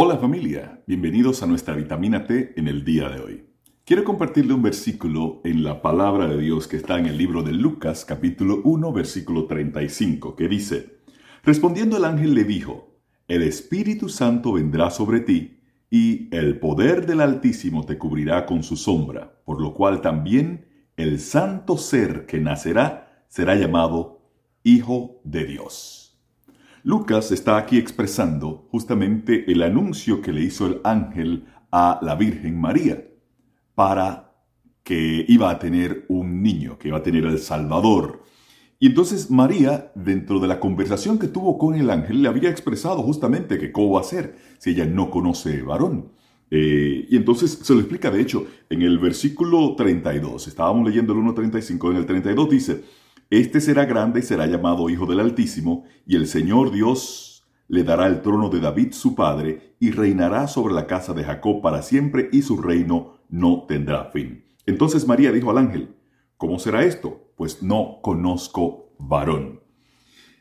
Hola familia, bienvenidos a nuestra vitamina T en el día de hoy. Quiero compartirle un versículo en la palabra de Dios que está en el libro de Lucas capítulo 1 versículo 35 que dice, Respondiendo el ángel le dijo, El Espíritu Santo vendrá sobre ti, y el poder del Altísimo te cubrirá con su sombra, por lo cual también el santo ser que nacerá será llamado Hijo de Dios. Lucas está aquí expresando justamente el anuncio que le hizo el ángel a la Virgen María para que iba a tener un niño, que iba a tener el Salvador, y entonces María, dentro de la conversación que tuvo con el ángel, le había expresado justamente que cómo a ser si ella no conoce varón. Eh, y entonces se lo explica, de hecho, en el versículo 32, estábamos leyendo el 1.35, en el 32 dice, Este será grande y será llamado Hijo del Altísimo, y el Señor Dios le dará el trono de David su padre, y reinará sobre la casa de Jacob para siempre, y su reino no tendrá fin. Entonces María dijo al ángel, ¿Cómo será esto? pues no conozco varón.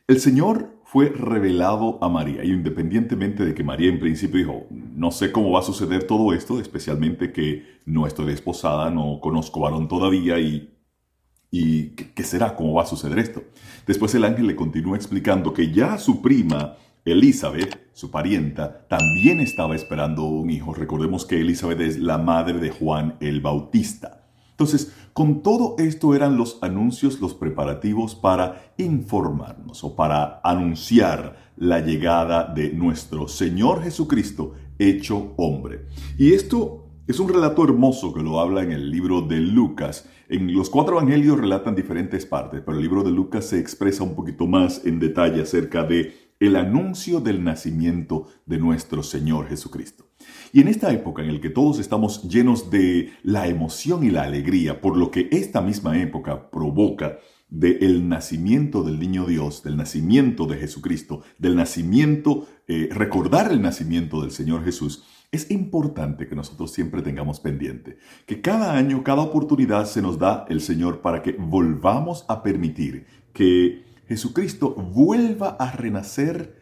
El Señor fue revelado a María, y independientemente de que María en principio dijo, no sé cómo va a suceder todo esto, especialmente que no estoy desposada, no conozco varón todavía, y, y ¿qué será? ¿Cómo va a suceder esto? Después el ángel le continúa explicando que ya su prima, Elizabeth, su parienta, también estaba esperando un hijo. Recordemos que Elizabeth es la madre de Juan el Bautista. Entonces, con todo esto eran los anuncios, los preparativos para informarnos o para anunciar la llegada de nuestro Señor Jesucristo hecho hombre. Y esto es un relato hermoso que lo habla en el libro de Lucas. En los cuatro evangelios relatan diferentes partes, pero el libro de Lucas se expresa un poquito más en detalle acerca de el anuncio del nacimiento de nuestro Señor Jesucristo. Y en esta época en la que todos estamos llenos de la emoción y la alegría por lo que esta misma época provoca del nacimiento del niño Dios, del nacimiento de Jesucristo, del nacimiento, eh, recordar el nacimiento del Señor Jesús, es importante que nosotros siempre tengamos pendiente que cada año, cada oportunidad se nos da el Señor para que volvamos a permitir que Jesucristo vuelva a renacer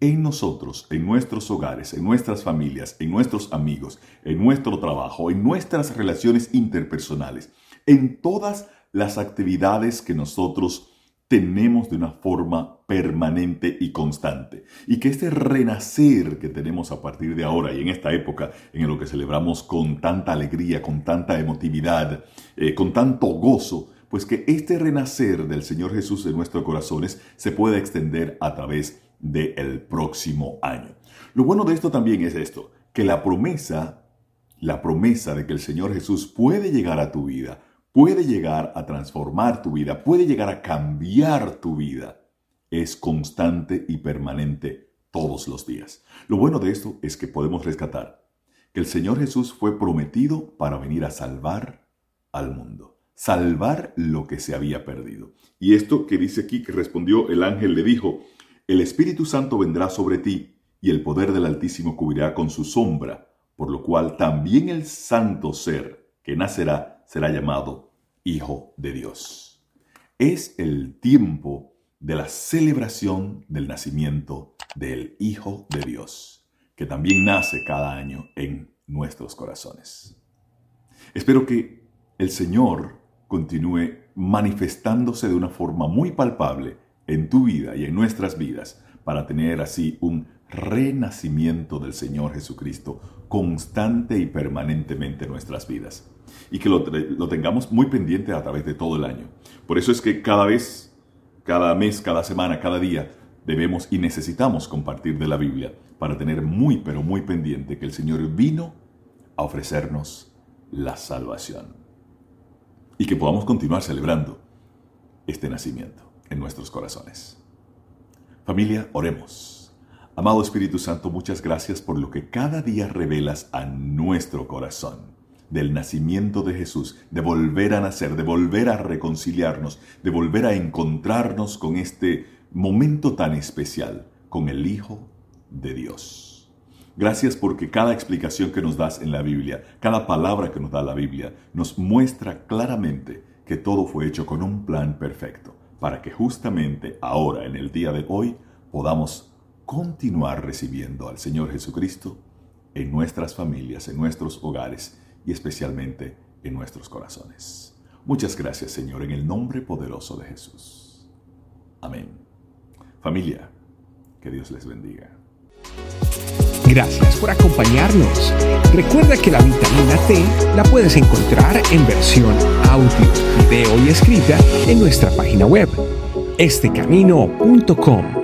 en nosotros, en nuestros hogares, en nuestras familias, en nuestros amigos, en nuestro trabajo, en nuestras relaciones interpersonales, en todas las actividades que nosotros tenemos de una forma permanente y constante. Y que este renacer que tenemos a partir de ahora y en esta época en lo que celebramos con tanta alegría, con tanta emotividad, eh, con tanto gozo, pues que este renacer del Señor Jesús en nuestros corazones se pueda extender a través del próximo año. Lo bueno de esto también es esto, que la promesa, la promesa de que el Señor Jesús puede llegar a tu vida, puede llegar a transformar tu vida, puede llegar a cambiar tu vida, es constante y permanente todos los días. Lo bueno de esto es que podemos rescatar que el Señor Jesús fue prometido para venir a salvar al mundo, salvar lo que se había perdido. Y esto que dice aquí que respondió el ángel le dijo, el Espíritu Santo vendrá sobre ti, y el poder del Altísimo cubrirá con su sombra, por lo cual también el santo ser que nacerá será llamado Hijo de Dios. Es el tiempo de la celebración del nacimiento del Hijo de Dios, que también nace cada año en nuestros corazones. Espero que el Señor continúe manifestándose de una forma muy palpable en tu vida y en nuestras vidas para tener así un renacimiento del Señor Jesucristo constante y permanentemente en nuestras vidas. Y que lo, lo, tengamos muy pendiente a través de todo el año. Por eso es que cada vez, cada mes, cada semana, cada día, debemos y necesitamos compartir de la Biblia para tener muy, pero muy pendiente que el Señor vino a ofrecernos la salvación. Y que podamos continuar celebrando este nacimiento en nuestros corazones. Familia, oremos. Amado Espíritu Santo, muchas gracias por lo que cada día revelas a nuestro corazón del nacimiento de Jesús, de volver a nacer, de volver a reconciliarnos, de volver a encontrarnos con este momento tan especial, con el Hijo de Dios. Gracias porque cada explicación que nos das en la Biblia, cada palabra que nos da la Biblia, nos muestra claramente que todo fue hecho con un plan perfecto, para que justamente ahora, en el día de hoy, podamos continuar recibiendo al Señor Jesucristo en nuestras familias, en nuestros hogares y especialmente en nuestros corazones. Muchas gracias Señor en el nombre poderoso de Jesús. Amén. Familia, que Dios les bendiga. Gracias por acompañarnos. Recuerda que la vitamina T la puedes encontrar en versión audio, video y escrita en nuestra página web, estecamino.com